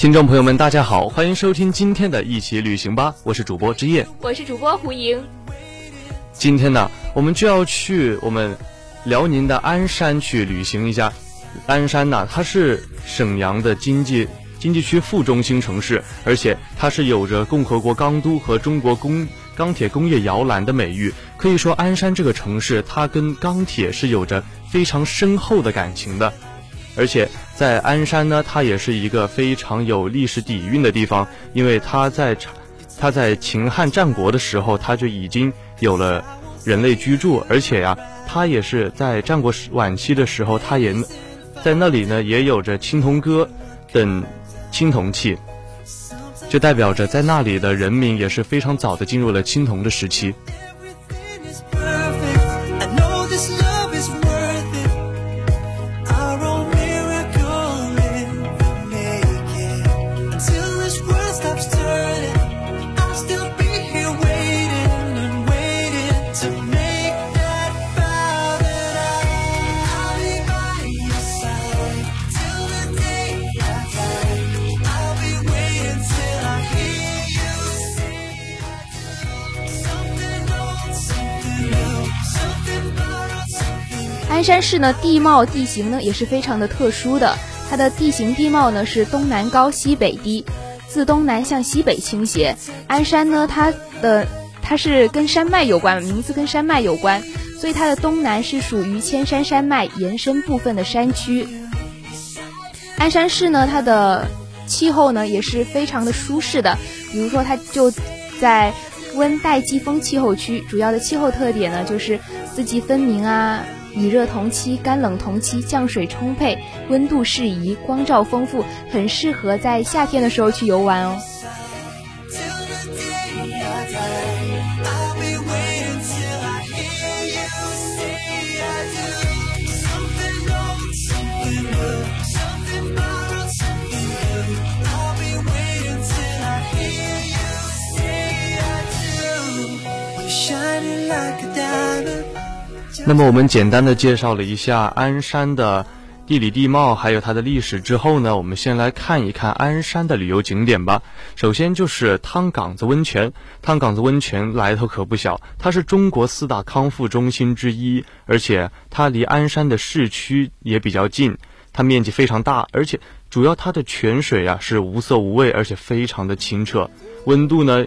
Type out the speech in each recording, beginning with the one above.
听众朋友们，大家好，欢迎收听今天的一起旅行吧，我是主播之夜，我是主播胡莹。今天呢，我们就要去我们辽宁的鞍山去旅行一下。鞍山呢，它是沈阳的经济经济区副中心城市，而且它是有着共和国钢都和中国工钢铁工业摇篮的美誉。可以说，鞍山这个城市，它跟钢铁是有着非常深厚的感情的。而且在鞍山呢，它也是一个非常有历史底蕴的地方，因为它在它在秦汉战国的时候，它就已经有了人类居住，而且呀，它也是在战国晚期的时候，它也在那里呢，也有着青铜戈等青铜器，就代表着在那里的人民也是非常早的进入了青铜的时期。山市呢，地貌地形呢也是非常的特殊的。它的地形地貌呢是东南高西北低，自东南向西北倾斜。鞍山呢，它的它是跟山脉有关，名字跟山脉有关，所以它的东南是属于千山山脉延伸部分的山区。鞍山市呢，它的气候呢也是非常的舒适的，比如说它就在温带季风气候区，主要的气候特点呢就是四季分明啊。雨热同期，干冷同期，降水充沛，温度适宜，光照丰富，很适合在夏天的时候去游玩哦。那么我们简单的介绍了一下鞍山的地理地貌，还有它的历史之后呢，我们先来看一看鞍山的旅游景点吧。首先就是汤岗子温泉，汤岗子温泉来头可不小，它是中国四大康复中心之一，而且它离鞍山的市区也比较近，它面积非常大，而且主要它的泉水啊是无色无味，而且非常的清澈，温度呢。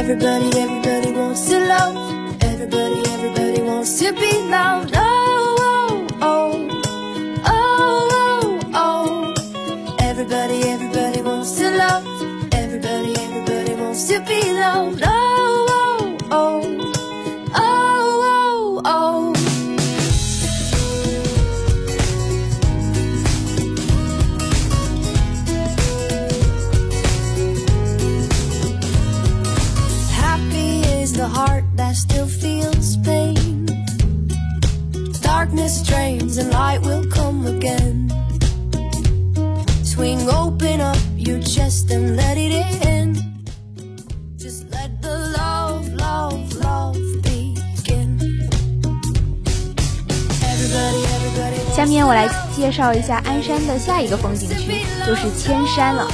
Everybody, everybody wants to love. Everybody, everybody wants to be loved. Oh, oh, oh, oh, oh, oh. Everybody, everybody wants to love. Everybody, everybody wants to be loved. Oh, 下面我来介绍一下鞍山的下一个风景区，就是千山了。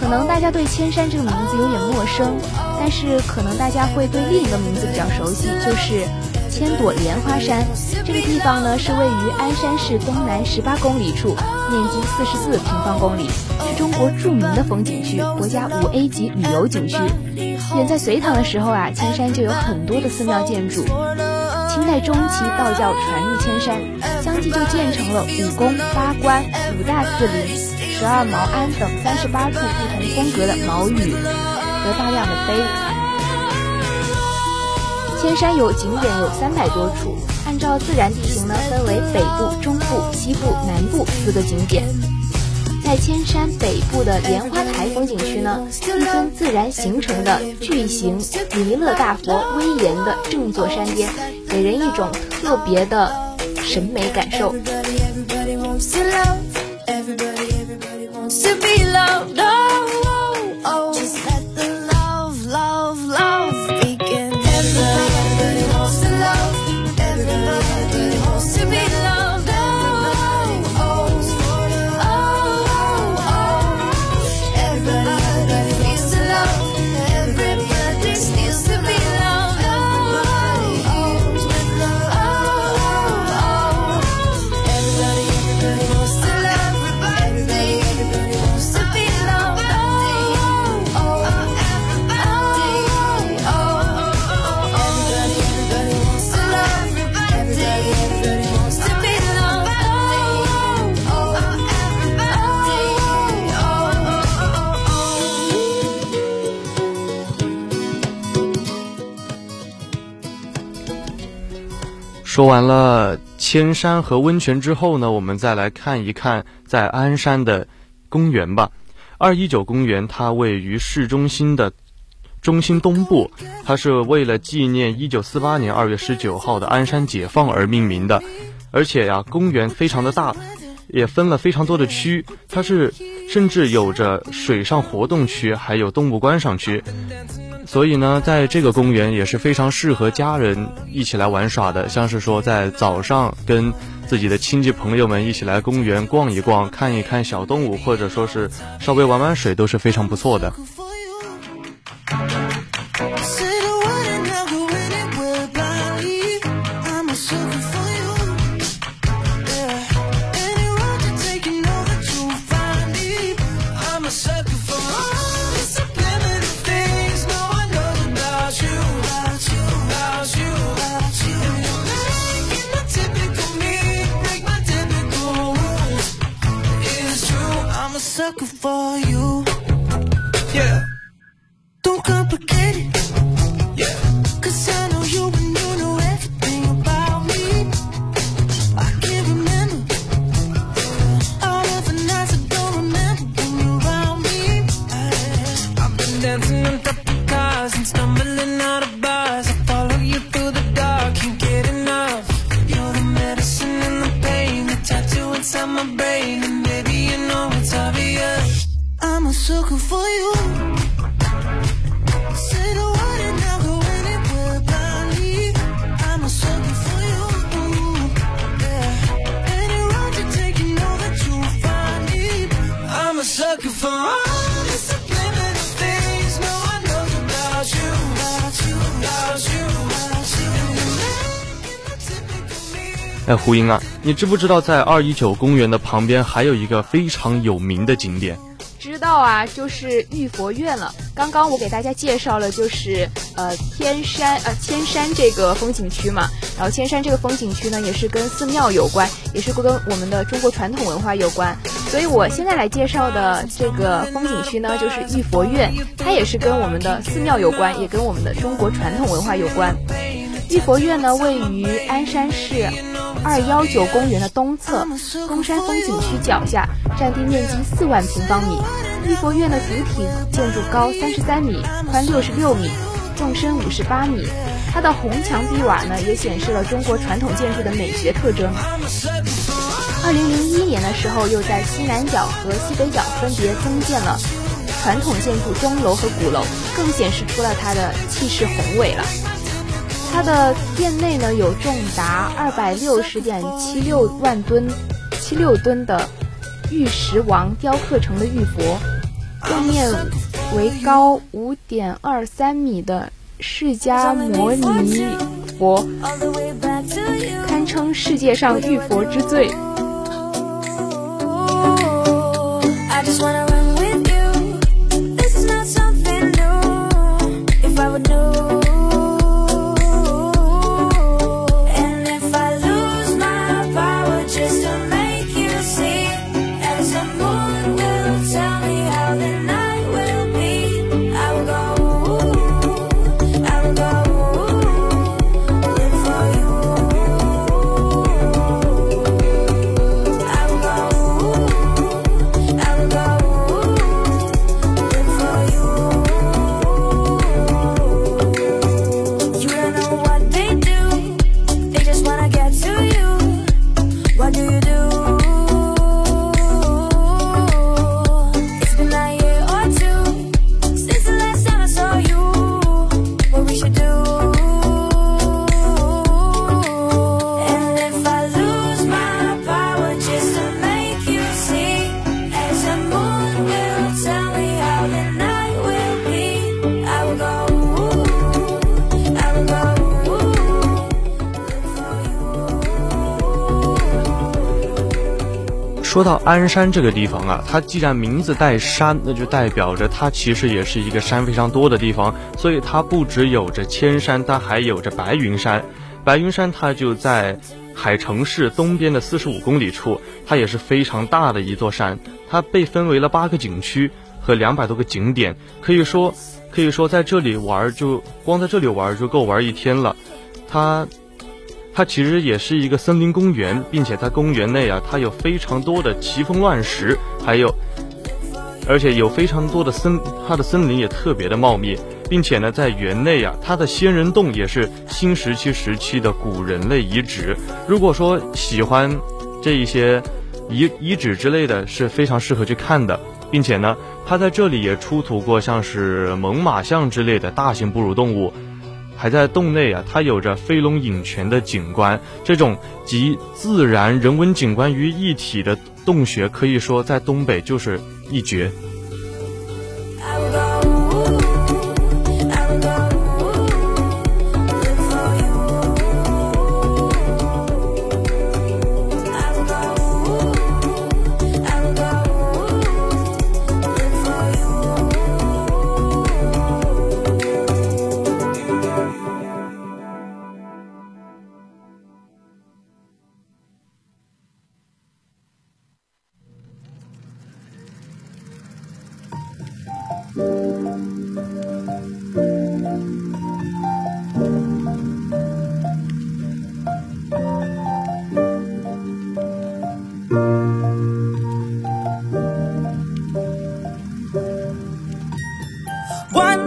可能大家对千山这个名字有点陌生，但是可能大家会对另一个名字比较熟悉，就是千朵莲花山。这个地方呢是位于鞍山市东南十八公里处，面积四十四平方公里，是中国著名的风景区，国家五 A 级旅游景区。远在隋唐的时候啊，千山就有很多的寺庙建筑。清代中期，道教传入千山，相继就建成了五宫、八关、五大寺林。十二毛庵等三十八处不同风格的毛宇和大量的碑。千山有景点有三百多处，按照自然地形呢，分为北部、中部、西部、南部四个景点。在千山北部的莲花台风景区呢，一尊自然形成的巨型弥勒大佛威严的正坐山巅，给人一种特别的审美感受。说完了千山和温泉之后呢，我们再来看一看在鞍山的公园吧。二一九公园它位于市中心的中心东部，它是为了纪念一九四八年二月十九号的鞍山解放而命名的。而且呀，公园非常的大，也分了非常多的区，它是甚至有着水上活动区，还有动物观赏区。所以呢，在这个公园也是非常适合家人一起来玩耍的。像是说，在早上跟自己的亲戚朋友们一起来公园逛一逛，看一看小动物，或者说是稍微玩玩水，都是非常不错的。sucker for you. Yeah. Don't complicate it. 哎，胡英啊，你知不知道在二一九公园的旁边还有一个非常有名的景点？知道啊，就是玉佛院了。刚刚我给大家介绍了，就是呃天山呃千山这个风景区嘛。然后千山这个风景区呢，也是跟寺庙有关，也是跟我们的中国传统文化有关。所以我现在来介绍的这个风景区呢，就是玉佛院，它也是跟我们的寺庙有关，也跟我们的中国传统文化有关。玉佛院呢，位于鞍山市。二幺九公园的东侧，东山风景区脚下，占地面积四万平方米。玉佛院的主体建筑高三十三米，宽六十六米，纵深五十八米。它的红墙碧瓦呢，也显示了中国传统建筑的美学特征。二零零一年的时候，又在西南角和西北角分别增建了传统建筑钟楼和鼓楼，更显示出了它的气势宏伟了。它的殿内呢有重达二百六十点七六万吨、七六吨的玉石王雕刻成的玉佛，正面为高五点二三米的释迦摩尼佛，堪称世界上玉佛之最。说到鞍山这个地方啊，它既然名字带山，那就代表着它其实也是一个山非常多的地方，所以它不只有着千山，它还有着白云山。白云山它就在海城市东边的四十五公里处，它也是非常大的一座山。它被分为了八个景区和两百多个景点，可以说，可以说在这里玩儿就光在这里玩儿就够玩一天了。它。它其实也是一个森林公园，并且在公园内啊，它有非常多的奇峰乱石，还有，而且有非常多的森，它的森林也特别的茂密，并且呢，在园内啊，它的仙人洞也是新石器时期的古人类遗址。如果说喜欢这一些遗遗址之类的是非常适合去看的，并且呢，它在这里也出土过像是猛犸象之类的大型哺乳动物。还在洞内啊，它有着飞龙饮泉的景观，这种集自然人文景观于一体的洞穴，可以说在东北就是一绝。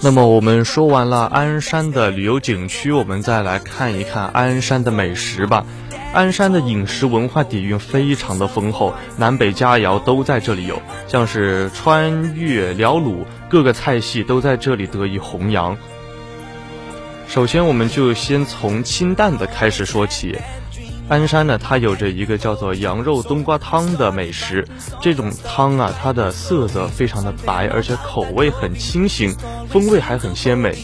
那么我们说完了鞍山的旅游景区，我们再来看一看鞍山的美食吧。鞍山的饮食文化底蕴非常的丰厚，南北佳肴都在这里有，像是川粤辽鲁各个菜系都在这里得以弘扬。首先，我们就先从清淡的开始说起。鞍山呢，它有着一个叫做羊肉冬瓜汤的美食。这种汤啊，它的色泽非常的白，而且口味很清新，风味还很鲜美。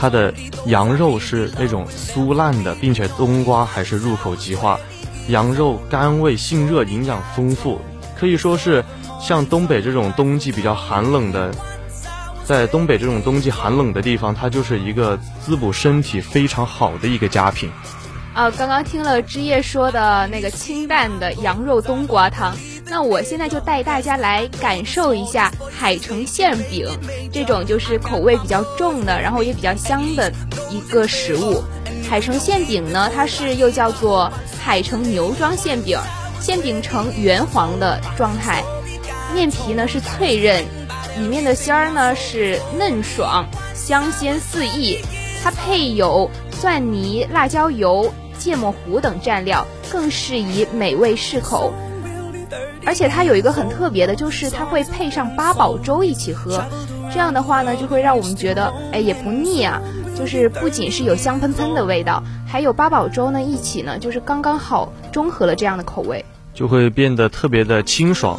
它的羊肉是那种酥烂的，并且冬瓜还是入口即化。羊肉甘味性热，营养丰富，可以说是像东北这种冬季比较寒冷的，在东北这种冬季寒冷的地方，它就是一个滋补身体非常好的一个佳品。啊，刚刚听了枝叶说的那个清淡的羊肉冬瓜汤，那我现在就带大家来感受一下海城馅饼，这种就是口味比较重的，然后也比较香的一个食物。海城馅饼呢，它是又叫做海城牛庄馅饼，馅饼呈圆黄的状态，面皮呢是脆韧，里面的馅儿呢是嫩爽，香鲜四溢，它配有蒜泥、辣椒油。芥末糊等蘸料更适宜美味适口，而且它有一个很特别的，就是它会配上八宝粥一起喝，这样的话呢，就会让我们觉得哎也不腻啊，就是不仅是有香喷喷的味道，还有八宝粥呢一起呢，就是刚刚好中和了这样的口味，就会变得特别的清爽。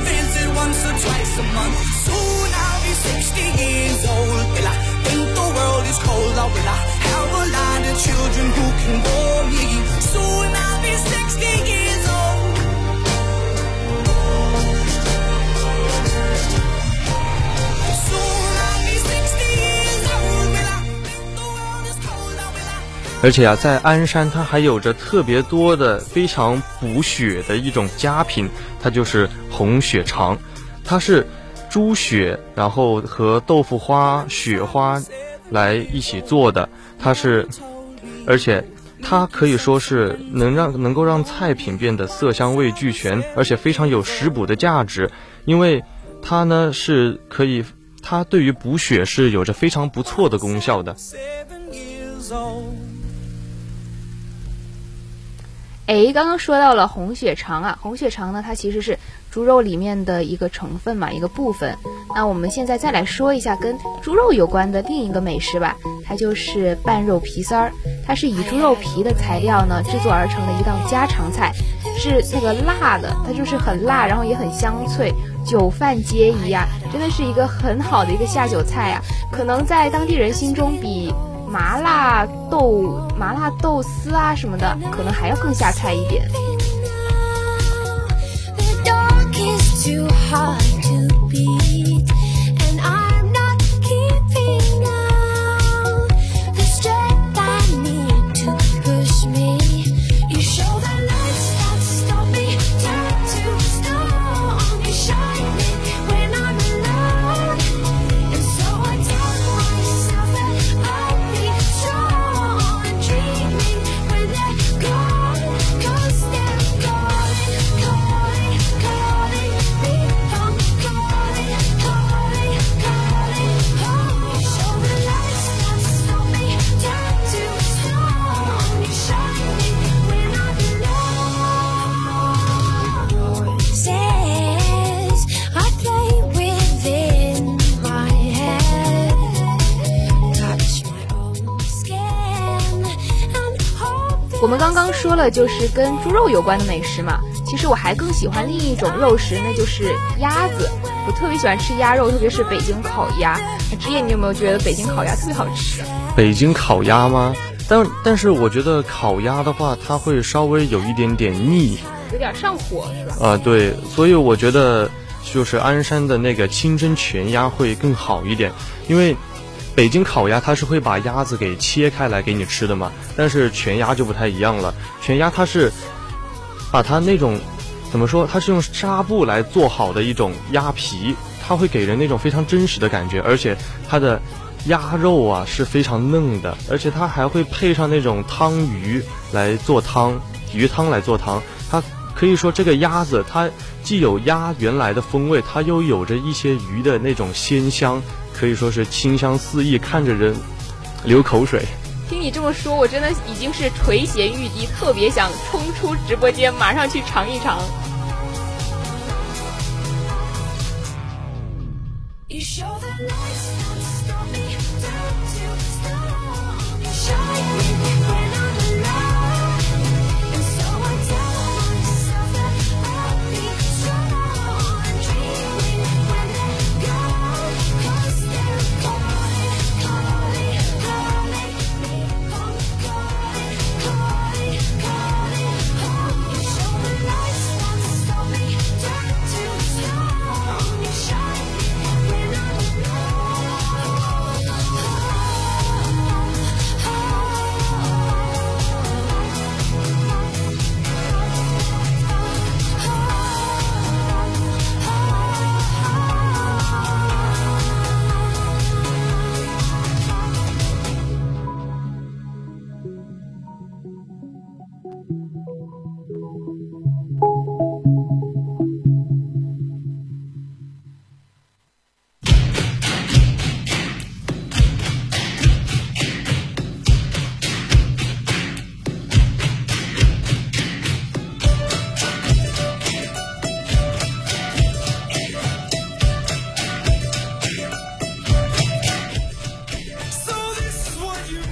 once or twice a month. Soon I'll be 60 years old. Will I think the world is cold? Or will I have a lot of children who can bore me? Soon I'll be 60 years old. Soon I'll be 60 years old. Will I think the world is cold? Or will I 而且啊，在鞍山它还有着特别多的非常补血的一种佳品，它就是红血肠。它是猪血，然后和豆腐花、雪花来一起做的，它是，而且它可以说是能让能够让菜品变得色香味俱全，而且非常有食补的价值，因为它呢是可以，它对于补血是有着非常不错的功效的。哎，刚刚说到了红血肠啊，红血肠呢，它其实是猪肉里面的一个成分嘛，一个部分。那我们现在再来说一下跟猪肉有关的另一个美食吧，它就是拌肉皮丝儿。它是以猪肉皮的材料呢制作而成的一道家常菜，是那个辣的，它就是很辣，然后也很香脆，酒饭皆宜啊，真的是一个很好的一个下酒菜啊。可能在当地人心中比。麻辣豆、麻辣豆丝啊什么的，可能还要更下菜一点。我们了，就是跟猪肉有关的美食嘛。其实我还更喜欢另一种肉食，那就是鸭子。我特别喜欢吃鸭肉，特别是北京烤鸭。职业，你有没有觉得北京烤鸭特别好吃？北京烤鸭吗？但但是我觉得烤鸭的话，它会稍微有一点点腻，有点上火，是吧？啊，对。所以我觉得就是鞍山的那个清蒸全鸭会更好一点，因为。北京烤鸭它是会把鸭子给切开来给你吃的嘛，但是全鸭就不太一样了。全鸭它是把它那种怎么说，它是用纱布来做好的一种鸭皮，它会给人那种非常真实的感觉，而且它的鸭肉啊是非常嫩的，而且它还会配上那种汤鱼来做汤，鱼汤来做汤。它可以说这个鸭子它既有鸭原来的风味，它又有着一些鱼的那种鲜香。可以说是清香四溢，看着人流口水。听你这么说，我真的已经是垂涎欲滴，特别想冲出直播间，马上去尝一尝。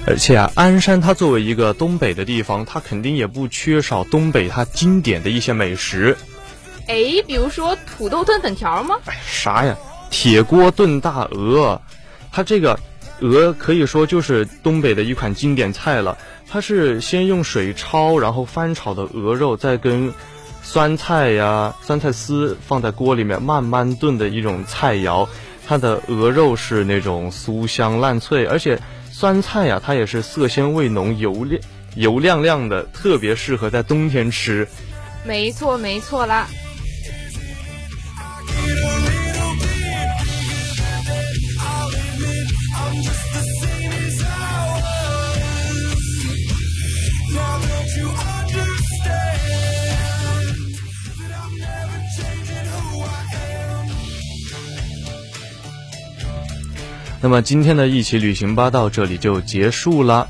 而且啊，鞍山它作为一个东北的地方，它肯定也不缺少东北它经典的一些美食。哎，比如说土豆炖粉条吗？哎，啥呀？铁锅炖大鹅，它这个鹅可以说就是东北的一款经典菜了。它是先用水焯，然后翻炒的鹅肉，再跟酸菜呀、酸菜丝放在锅里面慢慢炖的一种菜肴。它的鹅肉是那种酥香烂脆，而且。酸菜呀，它也是色鲜味浓、油亮油亮亮的，特别适合在冬天吃。没错，没错啦。那么今天的一起旅行吧到这里就结束了。